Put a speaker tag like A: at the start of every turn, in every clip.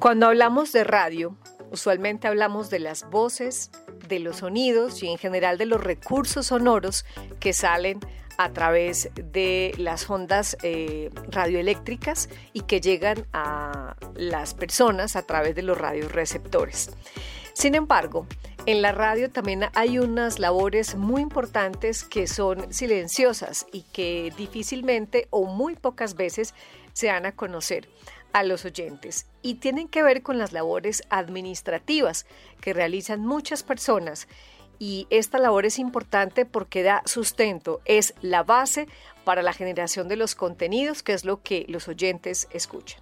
A: Cuando hablamos de radio, usualmente hablamos de las voces, de los sonidos y en general de los recursos sonoros que salen a través de las ondas eh, radioeléctricas y que llegan a las personas a través de los radioreceptores. Sin embargo, en la radio también hay unas labores muy importantes que son silenciosas y que difícilmente o muy pocas veces se dan a conocer a los oyentes y tienen que ver con las labores administrativas que realizan muchas personas y esta labor es importante porque da sustento, es la base para la generación de los contenidos, que es lo que los oyentes escuchan.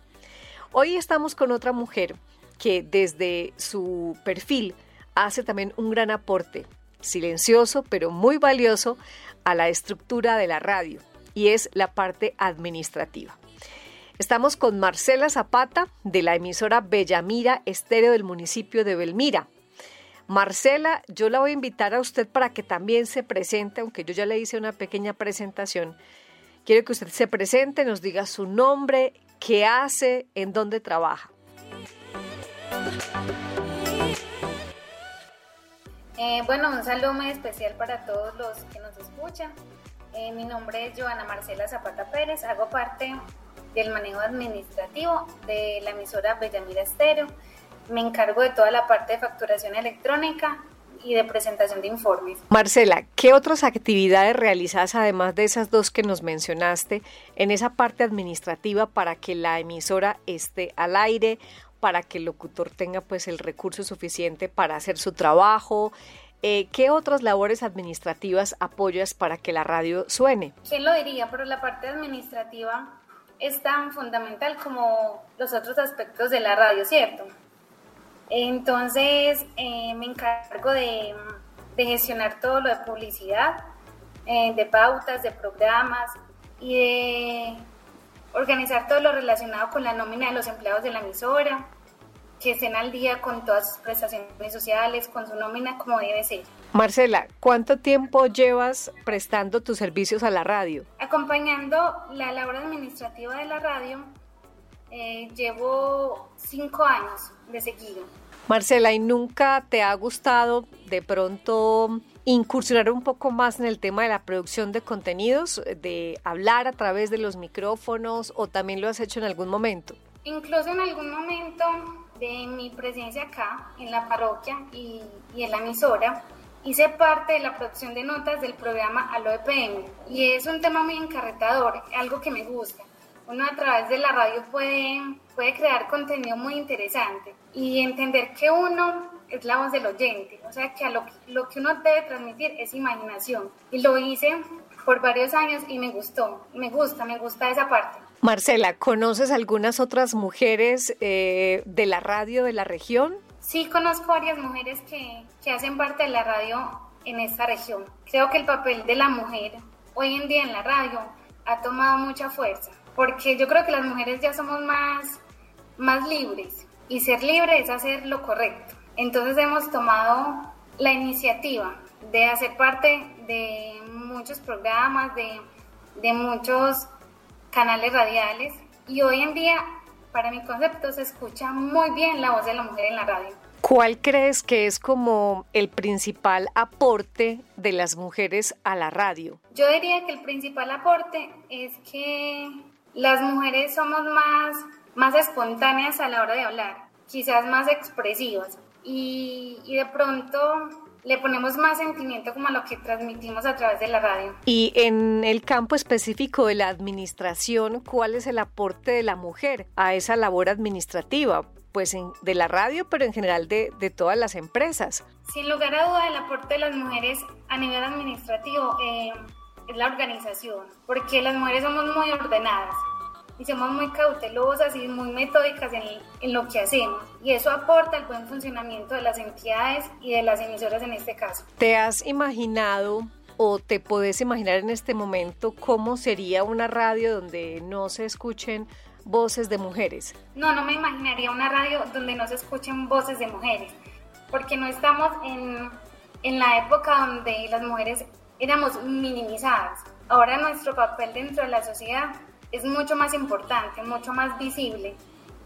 A: Hoy estamos con otra mujer que desde su perfil hace también un gran aporte, silencioso pero muy valioso, a la estructura de la radio y es la parte administrativa. Estamos con Marcela Zapata de la emisora Bellamira Estéreo del municipio de Belmira. Marcela, yo la voy a invitar a usted para que también se presente, aunque yo ya le hice una pequeña presentación. Quiero que usted se presente, nos diga su nombre, qué hace, en dónde trabaja.
B: Eh, bueno, un saludo muy especial para todos los que nos escuchan. Eh, mi nombre es Joana Marcela Zapata Pérez, hago parte del manejo administrativo de la emisora Bellamira Estéreo. Me encargo de toda la parte de facturación electrónica y de presentación de informes.
A: Marcela, ¿qué otras actividades realizas además de esas dos que nos mencionaste en esa parte administrativa para que la emisora esté al aire, para que el locutor tenga pues el recurso suficiente para hacer su trabajo? Eh, ¿Qué otras labores administrativas apoyas para que la radio suene?
B: ¿Quién lo diría? Pero la parte administrativa es tan fundamental como los otros aspectos de la radio, ¿cierto? Entonces eh, me encargo de, gestionar todo lo de publicidad, eh, de pautas, de programas y de organizar todo lo relacionado con la nómina de los empleados de la emisora, que estén al día con todas sus prestaciones sociales, con su nómina como debe ser.
A: Marcela, ¿cuánto tiempo llevas prestando tus servicios a la radio?
B: Acompañando la labor administrativa de la radio, eh, llevo cinco años de seguido.
A: Marcela, ¿y nunca te ha gustado de pronto incursionar un poco más en el tema de la producción de contenidos, de hablar a través de los micrófonos o también lo has hecho en algún momento?
B: Incluso en algún momento de mi presencia acá, en la parroquia y, en la emisora, hice parte de la producción de notas del programa Alo EPM y es un tema muy encarretador, algo que me gusta. Uno a través de la radio puede, puede crear contenido muy interesante y entender que uno es la voz del oyente, o sea que a lo, lo que uno debe transmitir es imaginación. Y lo hice por varios años y me gustó, me gusta, me gusta esa parte.
A: Marcela, ¿conoces algunas otras mujeres eh, de la radio de la región?
B: Sí, conozco varias mujeres que, que hacen parte de la radio en esta región. Creo que el papel de la mujer hoy en día en la radio ha tomado mucha fuerza, porque yo creo que las mujeres ya somos más, más libres y ser libre es hacer lo correcto. Entonces hemos tomado la iniciativa de hacer parte de muchos programas, de, de muchos canales radiales y hoy en día, para mi concepto, se escucha muy bien la voz de la mujer en la radio.
A: ¿Cuál crees que es como el principal aporte de las mujeres a la radio?
B: Yo diría que el principal aporte es que las mujeres somos más, más espontáneas a la hora de hablar, quizás más expresivas y, y de pronto le ponemos más sentimiento como a lo que transmitimos a través de la radio.
A: Y en el campo específico de la administración, ¿cuál es el aporte de la mujer a esa labor administrativa? Pues de la radio, pero en general de, de, todas las empresas.
B: Sin lugar a duda, el aporte de las mujeres a nivel administrativo eh, es la organización, porque las mujeres somos muy ordenadas y somos muy cautelosas y muy metódicas en, en, lo que hacemos. Y eso aporta el buen funcionamiento de las entidades y de las emisoras en este caso.
A: ¿Te has imaginado o te puedes imaginar en este momento cómo sería una radio donde no se escuchen voces de mujeres?
B: No, no me imaginaría una radio donde no se escuchen voces de mujeres, porque no estamos en, en la época donde las mujeres éramos minimizadas. Ahora nuestro papel dentro de la sociedad es mucho más importante, mucho más visible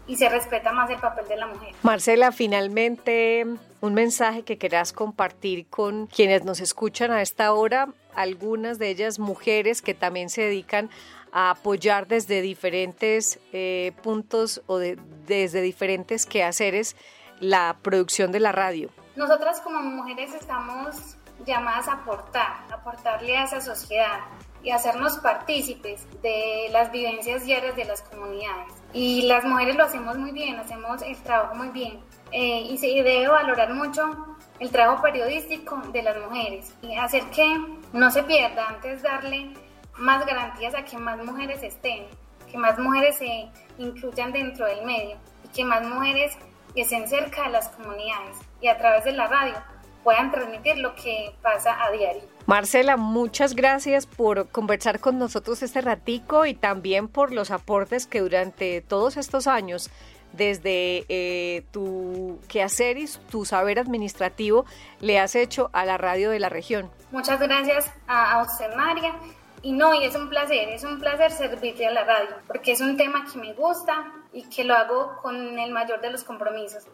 B: y se respeta más el papel de la mujer.
A: Marcela, finalmente un mensaje que quieras compartir con quienes nos escuchan a esta hora, algunas de ellas mujeres que también se dedican a apoyar desde diferentes eh, puntos o desde diferentes quehaceres la producción de la radio.
B: Nosotras como mujeres estamos llamadas a aportar, aportarle a esa sociedad, y hacernos partícipes de las vivencias diarias de las comunidades. Y las mujeres lo hacemos muy bien, hacemos el trabajo muy bien. Eh, y se debe valorar mucho el trabajo periodístico de las mujeres y hacer que no se pierda, antes darle más garantías a que más mujeres estén, que más mujeres se incluyan dentro del medio y que más mujeres estén cerca de las comunidades y a través de la radio puedan transmitir lo que pasa a diario.
A: Marcela, muchas gracias por conversar con nosotros este ratico y también por los aportes que durante todos estos años desde eh, tu quehacer y tu saber administrativo le has hecho a la radio de la región.
B: Muchas gracias a, a usted, María. Y no, y es un placer, es un placer servirle a la radio, porque es un tema que me gusta y que lo hago con el mayor de los compromisos.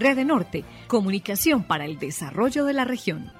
C: Red Norte, comunicación para el desarrollo de la región.